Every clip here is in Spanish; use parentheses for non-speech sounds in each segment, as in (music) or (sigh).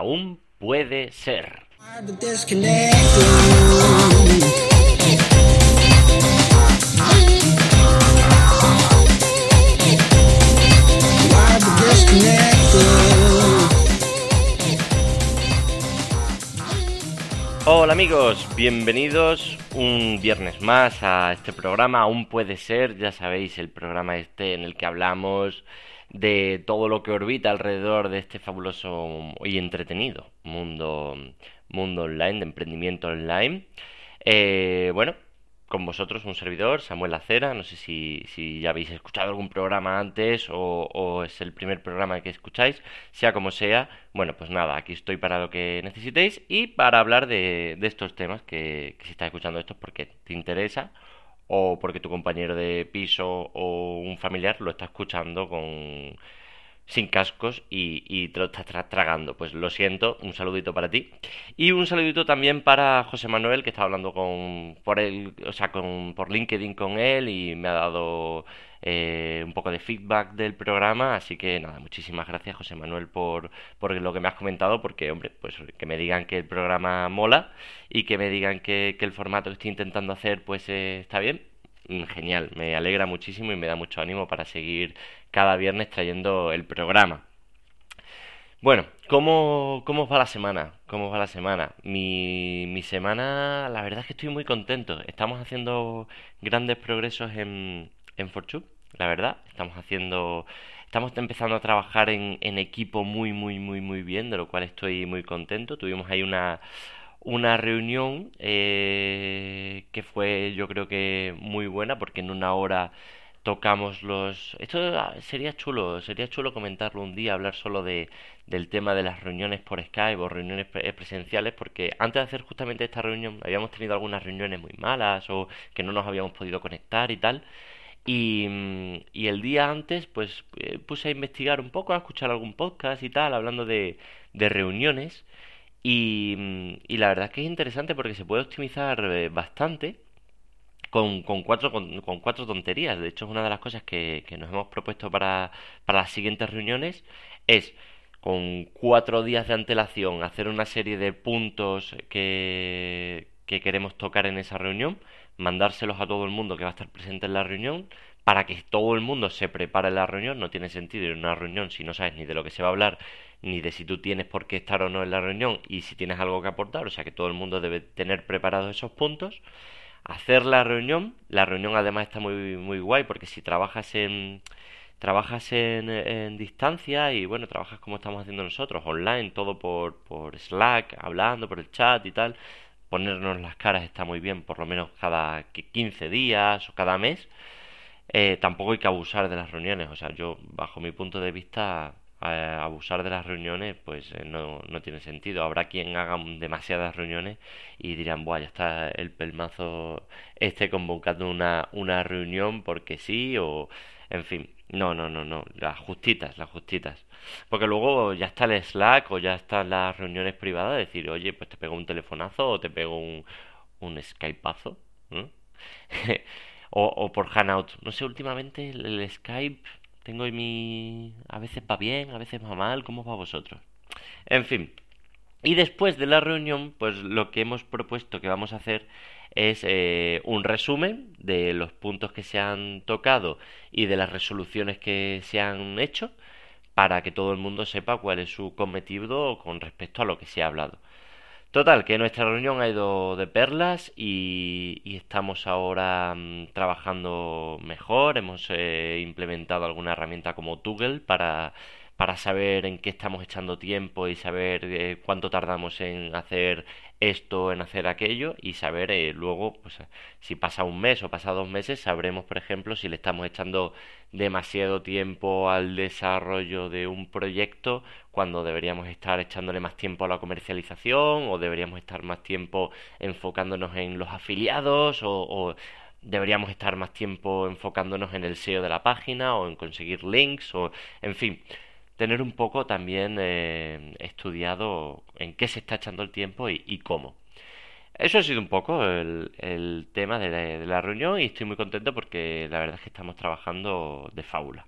Aún puede ser. Hola amigos, bienvenidos un viernes más a este programa, aún puede ser, ya sabéis, el programa este en el que hablamos de todo lo que orbita alrededor de este fabuloso y entretenido mundo, mundo online, de emprendimiento online. Eh, bueno, con vosotros un servidor, Samuel Acera. No sé si, si ya habéis escuchado algún programa antes o, es el primer programa que escucháis. Sea como sea, bueno, pues nada, aquí estoy para lo que necesitéis y para hablar de, de estos temas que, que si estás escuchando esto porque te interesa o porque tu compañero de piso o un familiar lo está escuchando con sin cascos y, te lo estás tragando. Pues lo siento, un saludito para ti. Y un saludito también para José Manuel, que está hablando con por él, o sea, con, por LinkedIn con él y me ha dado eh, un poco de feedback del programa. Así que nada, muchísimas gracias José Manuel por, por lo que me has comentado, porque hombre, pues que me digan que el programa mola y que me digan que, que el formato que estoy intentando hacer pues eh, está bien genial, me alegra muchísimo y me da mucho ánimo para seguir cada viernes trayendo el programa. Bueno, ¿cómo, cómo va la semana? ¿Cómo va la semana? Mi, mi semana, la verdad es que estoy muy contento. Estamos haciendo grandes progresos en, en Fortune, la verdad. Estamos haciendo, estamos empezando a trabajar en, en equipo muy, muy, muy, muy bien, de lo cual estoy muy contento. Tuvimos ahí una, una reunión eh, que fue yo creo que muy buena porque en una hora tocamos los esto sería chulo sería chulo comentarlo un día hablar solo de del tema de las reuniones por Skype o reuniones eh, presenciales porque antes de hacer justamente esta reunión habíamos tenido algunas reuniones muy malas o que no nos habíamos podido conectar y tal. Y, mm, y el día antes pues eh, puse a investigar un poco a escuchar algún podcast y tal hablando de, de reuniones y, y, la verdad es que es interesante porque se puede optimizar eh, bastante con, con, cuatro, con, cuatro tonterías. De hecho, es una de las cosas que, que nos hemos propuesto para, para las siguientes reuniones. Es con cuatro días de antelación hacer una serie de puntos que, que queremos tocar en esa reunión, mandárselos a todo el mundo que va a estar presente en la reunión, para que todo el mundo se prepare la reunión. No tiene sentido ir a una reunión si no sabes ni de lo que se va a hablar, ni de si tú tienes por qué estar o no en la reunión y si tienes algo que aportar. O sea que todo el mundo debe tener preparados esos puntos. Hacer la reunión. La reunión además está muy, muy guay porque si trabajas en trabajas en, en, distancia y bueno, trabajas como estamos haciendo nosotros, online, todo por, por Slack, hablando por el chat y tal, ponernos las caras está muy bien, por lo menos cada 15 días o cada mes eh, tampoco hay que abusar de las reuniones. O sea, yo, bajo mi punto de vista, abusar de las reuniones, pues eh, no, no tiene sentido. Habrá quien haga demasiadas reuniones y dirán, buah, ya está el pelmazo este convocando una, una reunión porque sí, o en fin. No, no, no, no. Las justitas, las justitas. Porque luego ya está el Slack o ya están las reuniones privadas. Decir, oye, pues te pego un telefonazo o te pego un, un Skypeazo. (laughs) o, o por Hangout. No sé, últimamente el, Skype tengo en mi... A veces va bien, a veces va mal, ¿cómo va vosotros? En fin. Y después de la reunión, pues lo que hemos propuesto que vamos a hacer es eh, un resumen de los puntos que se han tocado y de las resoluciones que se han hecho para que todo el mundo sepa cuál es su cometido con respecto a lo que se ha hablado. Total, que nuestra reunión ha ido de perlas y, estamos ahora mm, trabajando mejor. Hemos eh, implementado alguna herramienta como Toggle para, para saber en qué estamos echando tiempo y saber eh, cuánto tardamos en hacer esto, en hacer aquello y saber eh, luego, pues si pasa un mes o pasa dos meses, sabremos, por ejemplo, si le estamos echando demasiado tiempo al desarrollo de un proyecto cuando deberíamos estar echándole más tiempo a la comercialización o deberíamos estar más tiempo enfocándonos en los afiliados o, deberíamos estar más tiempo enfocándonos en el SEO de la página o en conseguir links o en fin tener un poco también eh, estudiado en qué se está echando el tiempo y, cómo. Eso ha sido un poco el, tema de la, reunión y estoy muy contento porque la verdad es que estamos trabajando de fábula.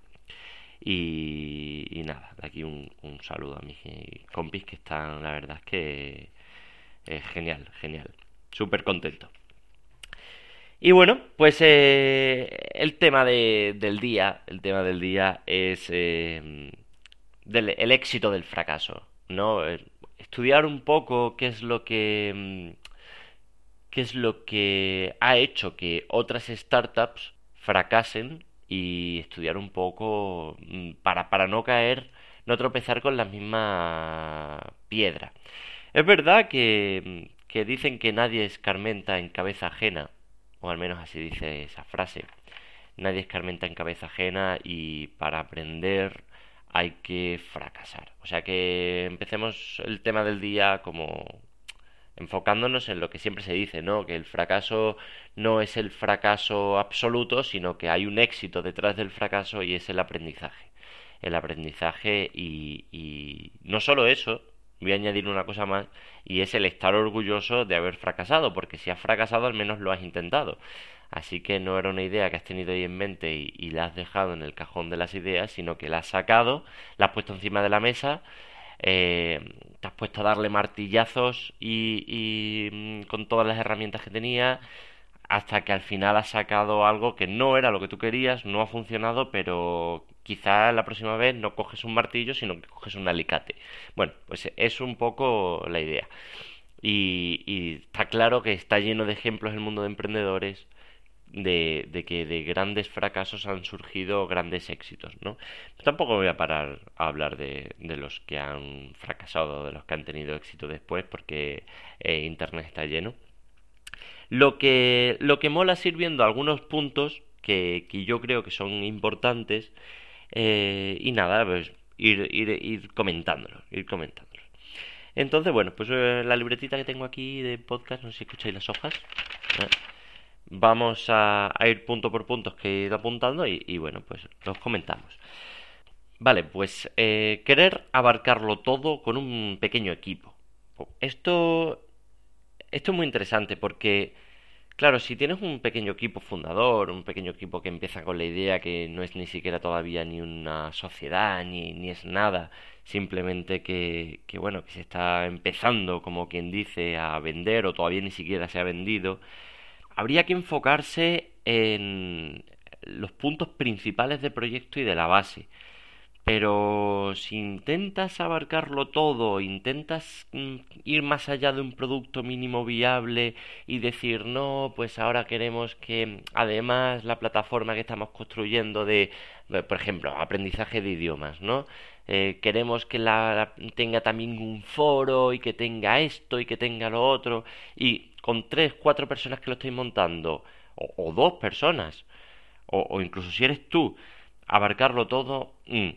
Y, nada, de aquí un, saludo a mis compis que están, la verdad es que es genial, genial. Súper contento. Y bueno, pues eh, el tema del día, el tema del día es eh, el éxito del fracaso, ¿no? Estudiar un poco qué es lo que mm, qué es lo que ha hecho que otras startups fracasen y estudiar un poco mm, para, para no caer, no tropezar con la misma piedra. Es verdad que, mm, que dicen que nadie escarmenta en cabeza ajena, o al menos así dice esa frase. Nadie escarmenta en cabeza ajena y para aprender hay que fracasar. O sea que empecemos el tema del día como enfocándonos en lo que siempre se dice, ¿no? Que el fracaso no es el fracaso absoluto, sino que hay un éxito detrás del fracaso y es el aprendizaje. El aprendizaje y, y no solo eso, voy a añadir una cosa más, y es el estar orgulloso de haber fracasado, porque si has fracasado al menos lo has intentado. Así que no era una idea que has tenido ahí en mente y, la has dejado en el cajón de las ideas, sino que la has sacado, la has puesto encima de la mesa, eh, te has puesto a darle martillazos y, mm, con todas las herramientas que tenía hasta que al final has sacado algo que no era lo que tú querías, no ha funcionado, pero quizá la próxima vez no coges un martillo, sino que coges un alicate. Bueno, pues es un poco la idea. Y, y está claro que está lleno de ejemplos el mundo de emprendedores de, de, que de grandes fracasos han surgido grandes éxitos, ¿no? tampoco voy a parar a hablar de, de, los que han fracasado, de los que han tenido éxito después, porque eh, Internet está lleno. Lo que, lo que mola es ir viendo algunos puntos que, que yo creo que son importantes eh, y nada, pues ir, ir, ir comentándolo, ir. Entonces, bueno, pues eh, la libretita que tengo aquí de podcast, no sé si escucháis las hojas vamos a, ir punto por punto que he ido apuntando y, bueno, pues los comentamos. Vale, pues eh, querer abarcarlo todo con un pequeño equipo. Esto, esto es muy interesante porque, claro, si tienes un pequeño equipo fundador, un pequeño equipo que empieza con la idea que no es ni siquiera todavía ni una sociedad, ni, ni es nada, simplemente que, que, bueno, que se está empezando, como quien dice, a vender o todavía ni siquiera se ha vendido, habría que enfocarse en los puntos principales del proyecto y de la base. Pero si intentas abarcarlo todo, intentas mm, ir más allá de un producto mínimo viable y decir, no, pues ahora queremos que además la plataforma que estamos construyendo de, por ejemplo, aprendizaje de idiomas, ¿no? Eh, queremos que la, tenga también un foro y que tenga esto y que tenga lo otro y con tres, cuatro personas que lo estéis montando o, dos personas o, incluso si eres tú abarcarlo todo mm,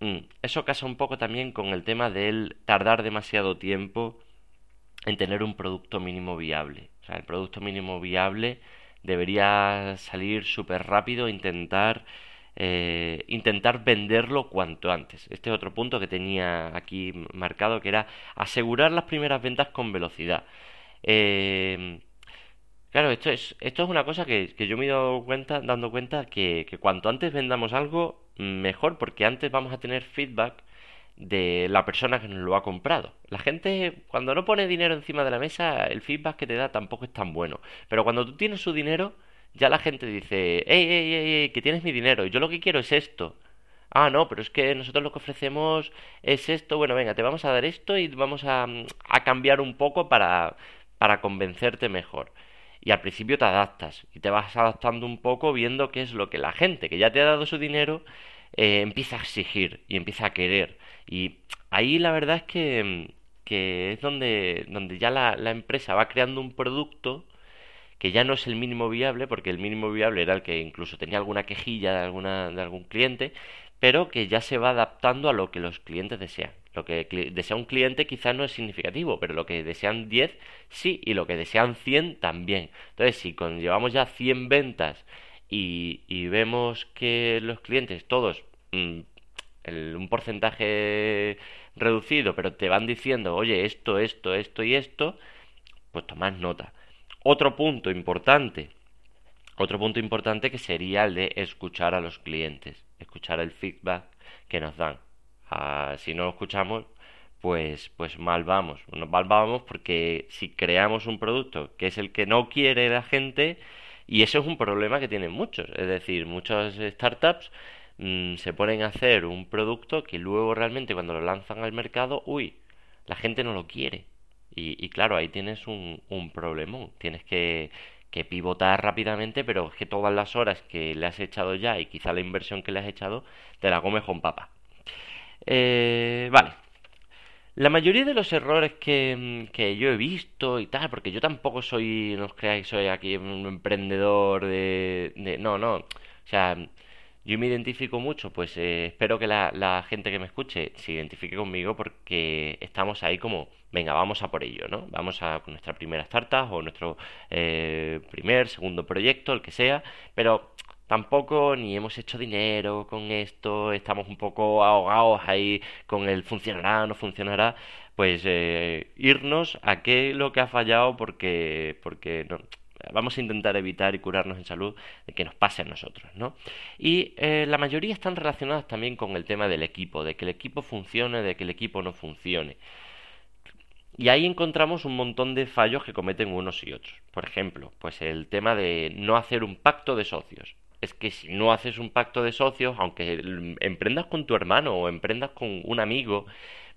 mm, eso casa un poco también con el tema del tardar demasiado tiempo en tener un producto mínimo viable o sea el producto mínimo viable debería salir súper rápido intentar eh, intentar venderlo cuanto antes. Este es otro punto que tenía aquí marcado, que era asegurar las primeras ventas con velocidad. Eh, claro, esto es, esto es una cosa que, yo me he dado cuenta, dando cuenta que, cuanto antes vendamos algo, mejor, porque antes vamos a tener feedback de la persona que nos lo ha comprado. La gente, cuando no pone dinero encima de la mesa, el feedback que te da tampoco es tan bueno. Pero cuando tú tienes su dinero, ya la gente dice, ey, ey, ey, que tienes mi dinero, yo lo que quiero es esto. Ah, no, pero es que nosotros lo que ofrecemos es esto, bueno, venga, te vamos a dar esto y vamos a, a cambiar un poco para, para convencerte mejor. Y al principio te adaptas y te vas adaptando un poco viendo qué es lo que la gente que ya te ha dado su dinero eh, empieza a exigir y empieza a querer. Y ahí la verdad es que, que es donde, donde ya la, la empresa va creando un producto que ya no es el mínimo viable, porque el mínimo viable era el que incluso tenía alguna quejilla de, alguna, de algún cliente, pero que ya se va adaptando a lo que los clientes desean. Lo que desea un cliente quizás no es significativo, pero lo que desean 10 sí, y lo que desean 100 también. Entonces, si llevamos ya 100 ventas y, vemos que los clientes, todos, mm, un porcentaje reducido, pero te van diciendo, oye, esto, esto, esto y esto, pues tomad nota. Otro punto importante, otro punto importante que sería el de escuchar a los clientes, escuchar el feedback que nos dan. Ah, si no lo escuchamos, pues, pues mal vamos. Mal vamos porque si creamos un producto que es el que no quiere la gente, y eso es un problema que tienen muchos. Es decir, muchas startups mm, se ponen a hacer un producto que luego realmente cuando lo lanzan al mercado, uy, la gente no lo quiere. Y, claro, ahí tienes un, un problemón. Tienes que, que pivotar rápidamente, pero es que todas las horas que le has echado ya y quizá la inversión que le has echado, te la comes con papa. Eh, vale. La mayoría de los errores que, que, yo he visto y tal, porque yo tampoco soy, no os creáis, soy aquí un emprendedor de, de no, no, o sea, yo me identifico mucho, pues eh, espero que la, la, gente que me escuche se identifique conmigo porque estamos ahí como, venga, vamos a por ello, ¿no? Vamos a nuestra primera startup o nuestro eh, primer, segundo proyecto, el que sea, pero tampoco ni hemos hecho dinero con esto, estamos un poco ahogados ahí con el funcionará, no funcionará, pues eh, irnos a qué lo que ha fallado porque, porque no, vamos a intentar evitar y curarnos en salud de que nos pase a nosotros, ¿no? Y eh, la mayoría están relacionadas también con el tema del equipo, de que el equipo funcione, de que el equipo no funcione. Y ahí encontramos un montón de fallos que cometen unos y otros. Por ejemplo, pues el tema de no hacer un pacto de socios. Es que si no haces un pacto de socios, aunque emprendas con tu hermano o emprendas con un amigo,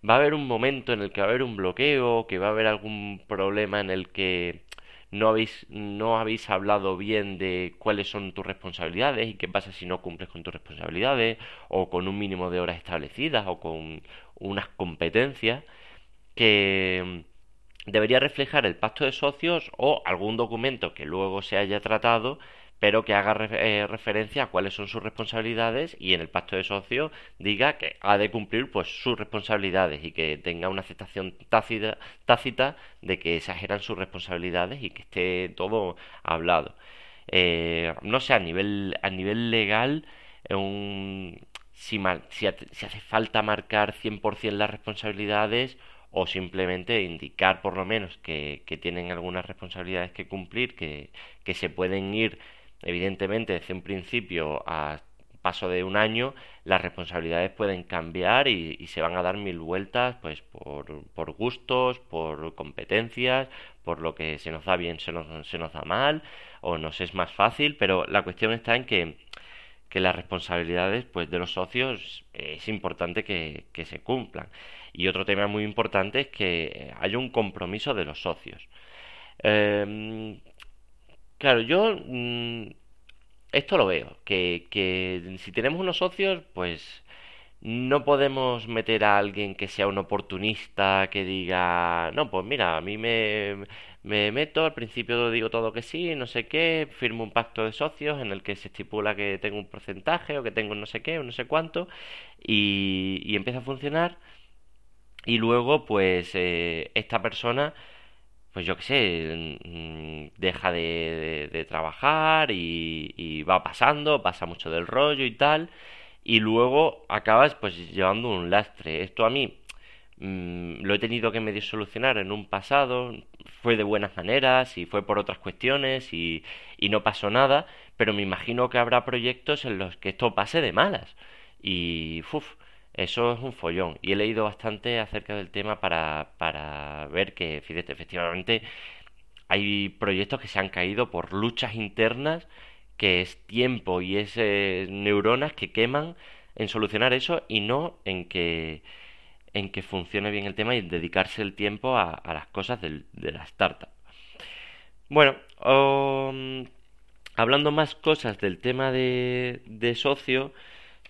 va a haber un momento en el que va a haber un bloqueo, que va a haber algún problema en el que no habéis, no habéis hablado bien de cuáles son tus responsabilidades y qué pasa si no cumples con tus responsabilidades o con un mínimo de horas establecidas o con unas competencias que debería reflejar el pacto de socios o algún documento que luego se haya tratado pero que haga eh, referencia a cuáles son sus responsabilidades y en el pacto de socios diga que ha de cumplir pues sus responsabilidades y que tenga una aceptación tácita, tácita de que exageran sus responsabilidades y que esté todo hablado. Eh, no sé, a nivel, a nivel legal, un, si, si, hace falta marcar 100% las responsabilidades o simplemente indicar por lo menos que, que tienen algunas responsabilidades que cumplir, que, que se pueden ir Evidentemente, desde un principio a paso de un año, las responsabilidades pueden cambiar y, se van a dar mil vueltas, pues por, gustos, por competencias, por lo que se nos da bien, se nos, da mal, o nos es más fácil, pero la cuestión está en que, las responsabilidades pues, de los socios es importante que, se cumplan. Y otro tema muy importante es que haya un compromiso de los socios. Eh, Claro, yo mm, esto lo veo, que, que si tenemos unos socios, pues no podemos meter a alguien que sea un oportunista, que diga, no, pues mira, a mí me, me meto, al principio digo todo que sí, no sé qué, firmo un pacto de socios en el que se estipula que tengo un porcentaje o que tengo no sé qué o no sé cuánto, y, y empieza a funcionar, y luego pues eh, esta persona pues yo qué sé, mm, deja de, trabajar y, va pasando, pasa mucho del rollo y tal, y luego acabas pues llevando un lastre. Esto a mí mm, lo he tenido que medio solucionar en un pasado, fue de buenas maneras y fue por otras cuestiones y, y no pasó nada, pero me imagino que habrá proyectos en los que esto pase de malas. Y, uff, eso es un follón. Y he leído bastante acerca del tema para, para ver que, efectivamente hay proyectos que se han caído por luchas internas, que es tiempo y es eh, neuronas que queman en solucionar eso y no en que en que funcione bien el tema y dedicarse el tiempo a, las cosas del, de la startup. Bueno, um, hablando más cosas del tema de, de socio,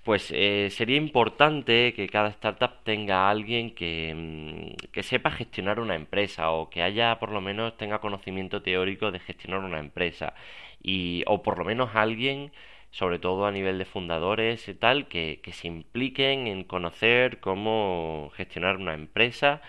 pues eh, sería importante que cada startup tenga alguien que, mm, que, sepa gestionar una empresa o que haya por lo menos tenga conocimiento teórico de gestionar una empresa. Y o por lo menos alguien sobre todo a nivel de fundadores y tal que, que se impliquen en conocer cómo gestionar una empresa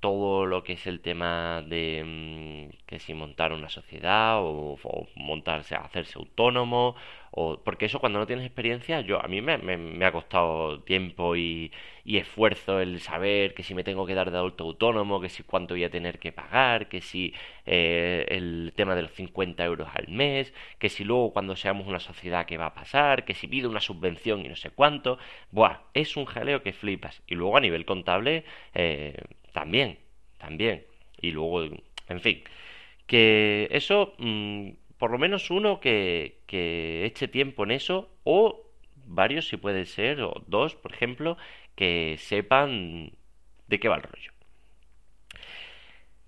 todo lo que es el tema de mm, que si montar una sociedad o, o montarse hacerse autónomo o porque eso cuando no tienes experiencia, yo a mí me, ha costado tiempo y, esfuerzo el saber que si me tengo que dar de adulto autónomo, que si cuánto voy a tener que pagar, que si eh, el tema de los 50 euros al mes, que si luego cuando seamos una sociedad qué va a pasar, que si pido una subvención y no sé cuánto, buah, es un jaleo que flipas. Y luego a nivel contable, eh, también, también. Y luego, en fin, que eso... Mm, por lo menos uno que, que eche tiempo en eso o varios si puede ser, o dos, por ejemplo, que sepan de qué va el rollo.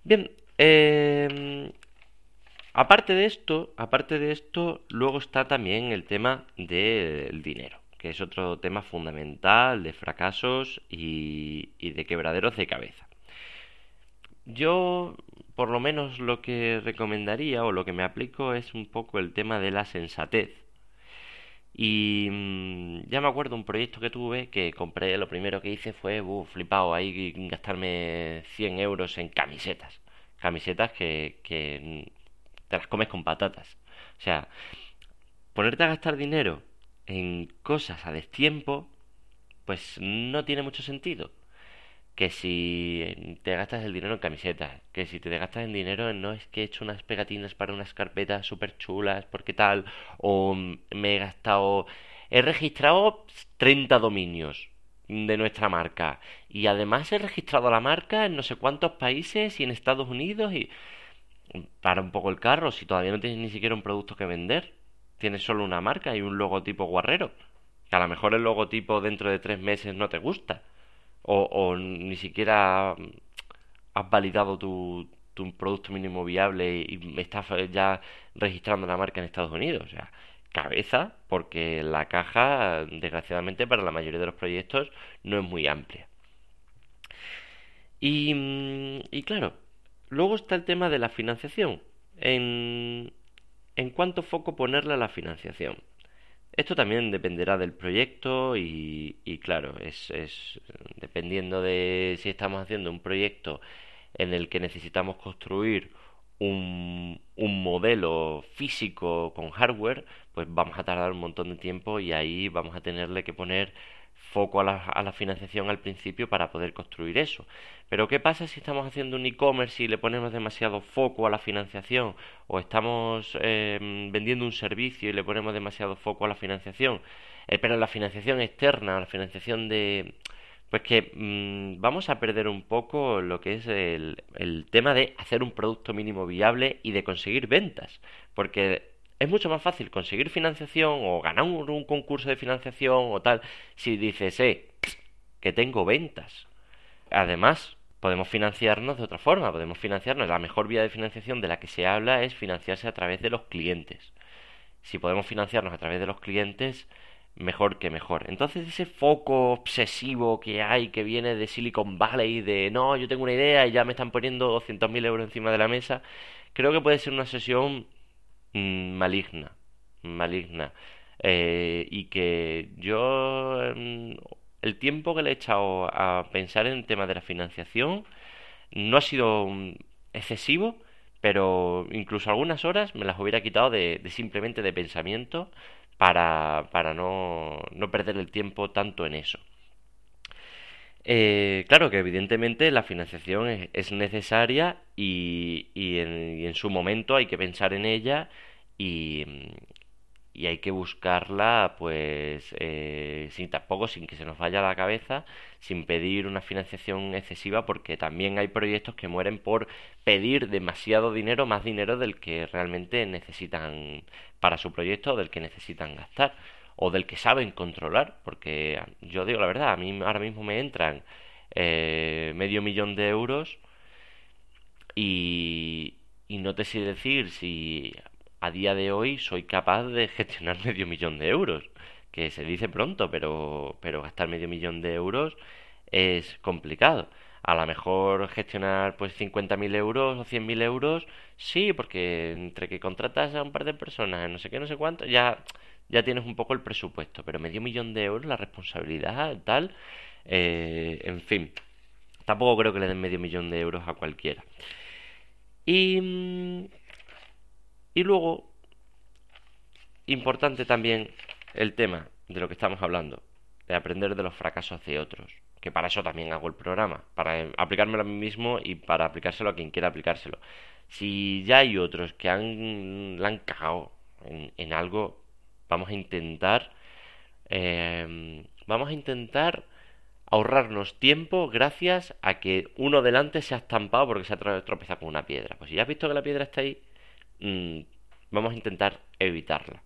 Bien, em, aparte de esto, aparte de esto, luego está también el tema del dinero, que es otro tema fundamental de fracasos y, y de quebraderos de cabeza. Yo por lo menos lo que recomendaría o lo que me aplico es un poco el tema de la sensatez. Y mm, ya me acuerdo un proyecto que tuve que compré, lo primero que hice fue, uh, flipado, ahí gastarme 100 euros en camisetas. Camisetas que, que te las comes con patatas. O sea, ponerte a gastar dinero en cosas a destiempo, pues no tiene mucho sentido que si te gastas el dinero en camisetas, que si te gastas en dinero en no es que he hecho unas pegatinas para unas carpetas súper chulas, porque tal, o me he gastado, he registrado 30 dominios de nuestra marca. Y además he registrado la marca en no sé cuántos países y en Estados Unidos y para un poco el carro si todavía no tienes ni siquiera un producto que vender, tienes solo una marca y un logotipo guarrero, que a lo mejor el logotipo dentro de tres meses no te gusta o, ni siquiera has validado tu, producto mínimo viable y estás ya registrando la marca en Estados Unidos. O sea, cabeza, porque la caja, desgraciadamente, para la mayoría de los proyectos no es muy amplia. Y, y claro, luego está el tema de la financiación. En, en cuánto foco ponerle a la financiación. Esto también dependerá del proyecto y, claro, es, es, dependiendo de si estamos haciendo un proyecto en el que necesitamos construir un, un modelo físico con hardware, pues vamos a tardar un montón de tiempo y ahí vamos a tenerle que poner foco a la, a la financiación al principio para poder construir eso. Pero ¿qué pasa si estamos haciendo un e-commerce y le ponemos demasiado foco a la financiación? ¿O estamos em, vendiendo un servicio y le ponemos demasiado foco a la financiación? Eh, pero la financiación externa, la financiación de... Pues que mm, vamos a perder un poco lo que es el, el tema de hacer un producto mínimo viable y de conseguir ventas. Porque es mucho más fácil conseguir financiación o ganar un, concurso de financiación o tal si dices, eh, que tengo ventas. Además, podemos financiarnos de otra forma, podemos financiarnos. La mejor vía de financiación de la que se habla es financiarse a través de los clientes. Si podemos financiarnos a través de los clientes, mejor que mejor. Entonces ese foco obsesivo que hay, que viene de Silicon Valley, de no, yo tengo una idea y ya me están poniendo 200.000 euros encima de la mesa, creo que puede ser una sesión maligna, maligna. Eh, y que yo mm, el tiempo que le he echado a pensar en el tema de la financiación no ha sido mm, excesivo, pero incluso algunas horas me las hubiera quitado de, simplemente de pensamiento para, para no, no perder el tiempo tanto en eso. Eh, claro que evidentemente la financiación es, necesaria y, y, en, su momento hay que pensar en ella y, y hay que buscarla pues eh, sin tampoco sin que se nos vaya la cabeza sin pedir una financiación excesiva porque también hay proyectos que mueren por pedir demasiado dinero más dinero del que realmente necesitan para su proyecto o del que necesitan gastar o del que saben controlar, porque yo digo la verdad, a mí ahora mismo me entran eh, medio millón de euros y, y no te sé decir si a día de hoy soy capaz de gestionar (laughs) medio millón de euros, que se dice pronto, pero, pero gastar medio millón de euros es complicado. A lo mejor gestionar pues 50.000 euros o 100.000 euros, sí, porque entre que contratas a un par de personas, no sé qué, no sé cuánto, ya ya tienes un poco el presupuesto, pero medio millón de euros, la responsabilidad, tal, eh, en fin, tampoco creo que le den medio millón de euros a cualquiera. Y, y luego, importante también el tema de lo que estamos hablando, de aprender de los fracasos de otros, que para eso también hago el programa, para aplicármelo a mí mismo y para aplicárselo a quien quiera aplicárselo. Si ya hay otros que han, la han cagado en, algo, vamos a intentar, eh, vamos a intentar ahorrarnos tiempo gracias a que uno delante se ha estampado porque se ha tropezado con una piedra. Pues si ya has visto que la piedra está ahí, mm, vamos a intentar evitarla.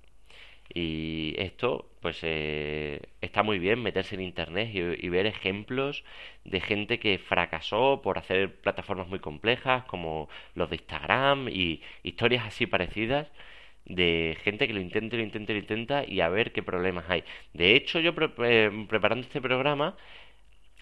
Y esto, pues eh, está muy bien meterse en internet y, ver ejemplos de gente que fracasó por hacer plataformas muy complejas como los de Instagram y historias así parecidas de gente que lo intenta, lo intenta, lo intenta y a ver qué problemas hay. De hecho, yo eh, preparando este programa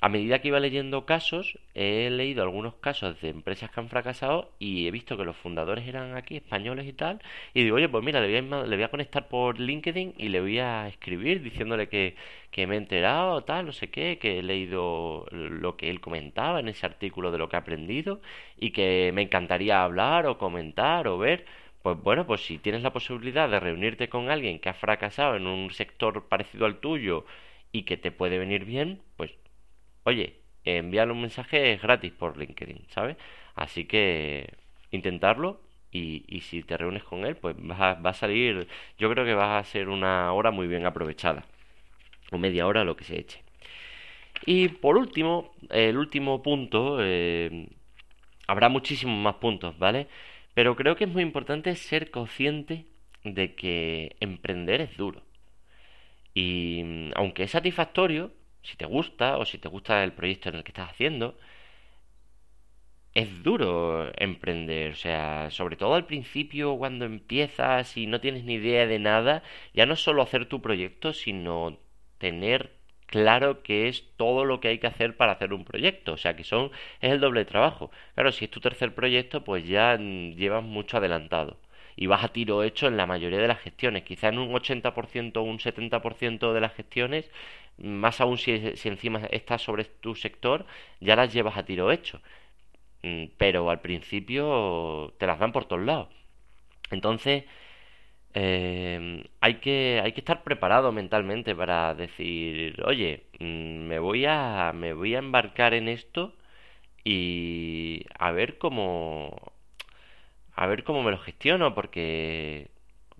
a medida que iba leyendo casos, he leído algunos casos de empresas que han fracasado y he visto que los fundadores eran aquí, españoles y tal. Y digo, oye, pues mira, le voy a, le voy a conectar por LinkedIn y le voy a escribir diciéndole que, que me he enterado, tal, no sé qué, que he leído lo que él comentaba en ese artículo de lo que ha aprendido y que me encantaría hablar o comentar o ver. Pues bueno, pues si tienes la posibilidad de reunirte con alguien que ha fracasado en un sector parecido al tuyo y que te puede venir bien, pues oye, enviarle un mensaje gratis por LinkedIn, ¿sabes? Así que intentarlo y, y, si te reúnes con él, pues va, va a salir, yo creo que va a ser una hora muy bien aprovechada, o media hora, lo que se eche. Y por último, el último punto, eh, habrá muchísimos más puntos, ¿vale? Pero creo que es muy importante ser consciente de que emprender es duro. Y aunque es satisfactorio, si te gusta o si te gusta el proyecto en el que estás haciendo, es duro emprender, o sea, sobre todo al principio cuando empiezas y no tienes ni idea de nada, ya no solo hacer tu proyecto, sino tener claro que es todo lo que hay que hacer para hacer un proyecto, o sea, que son es el doble trabajo. Claro, si es tu tercer proyecto, pues ya llevas mucho adelantado y vas a tiro hecho en la mayoría de las gestiones. Quizá en un 80% o un 70% de las gestiones, más aún si, si encima estás sobre tu sector, ya las llevas a tiro hecho. Mm, pero al principio te las dan por todos lados. Entonces, eh, hay, que, hay que estar preparado mentalmente para decir, oye, mm, me voy a, me voy a embarcar en esto y a ver cómo, a ver cómo me lo gestiono, porque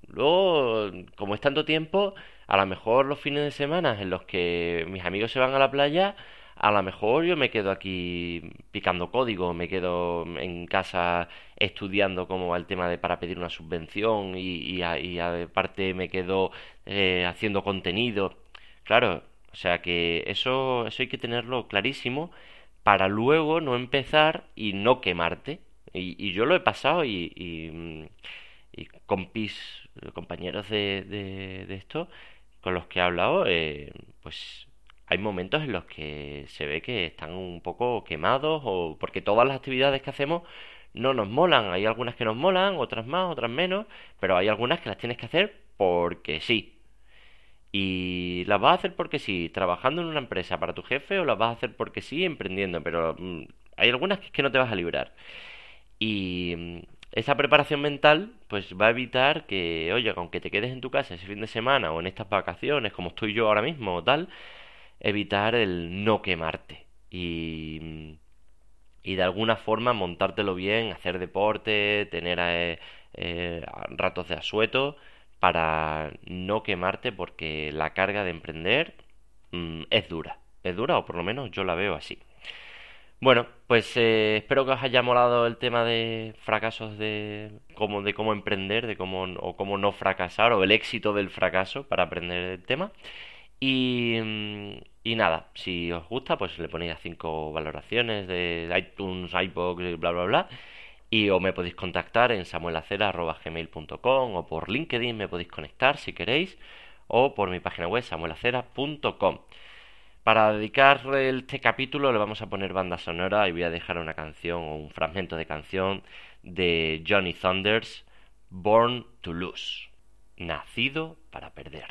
luego, como es tanto tiempo, a lo mejor los fines de semana en los que mis amigos se van a la playa, a lo mejor yo me quedo aquí picando código, me quedo en casa estudiando cómo va el tema de para pedir una subvención y, y, aparte me quedo eh, haciendo contenido. Claro, o sea que eso, eso hay que tenerlo clarísimo para luego no empezar y no quemarte. Y, yo lo he pasado y, y, compis, compañeros de, de, esto con los que he hablado, eh, pues hay momentos en los que se ve que están un poco quemados o porque todas las actividades que hacemos no nos molan. Hay algunas que nos molan, otras más, otras menos, pero hay algunas que las tienes que hacer porque sí. Y las vas a hacer porque sí, trabajando en una empresa para tu jefe o las vas a hacer porque sí, emprendiendo, pero mm, hay algunas que es que no te vas a librar. Y mm, esa preparación mental pues va a evitar que, oye, aunque te quedes en tu casa ese fin de semana o en estas vacaciones, como estoy yo ahora mismo o tal, evitar el no quemarte. Y, y de alguna forma montártelo bien, hacer deporte, tener eh, eh, ratos de asueto para no quemarte porque la carga de emprender mm, es dura. Es dura o por lo menos yo la veo así. Bueno, pues eh, espero que os haya molado el tema de fracasos de cómo, de cómo emprender, de cómo o cómo no fracasar, o el éxito del fracaso para aprender el tema. Y, mm, y nada, si os gusta, pues le ponéis a 5 valoraciones de iTunes, iBox, bla bla bla. Y o me podéis contactar en samuelacera.gmail.com o por LinkedIn me podéis conectar si queréis o por mi página web samuelacera.com. Para dedicar este capítulo le vamos a poner banda sonora y voy a dejar una canción o un fragmento de canción de Johnny Thunders, Born to Lose, nacido para perder.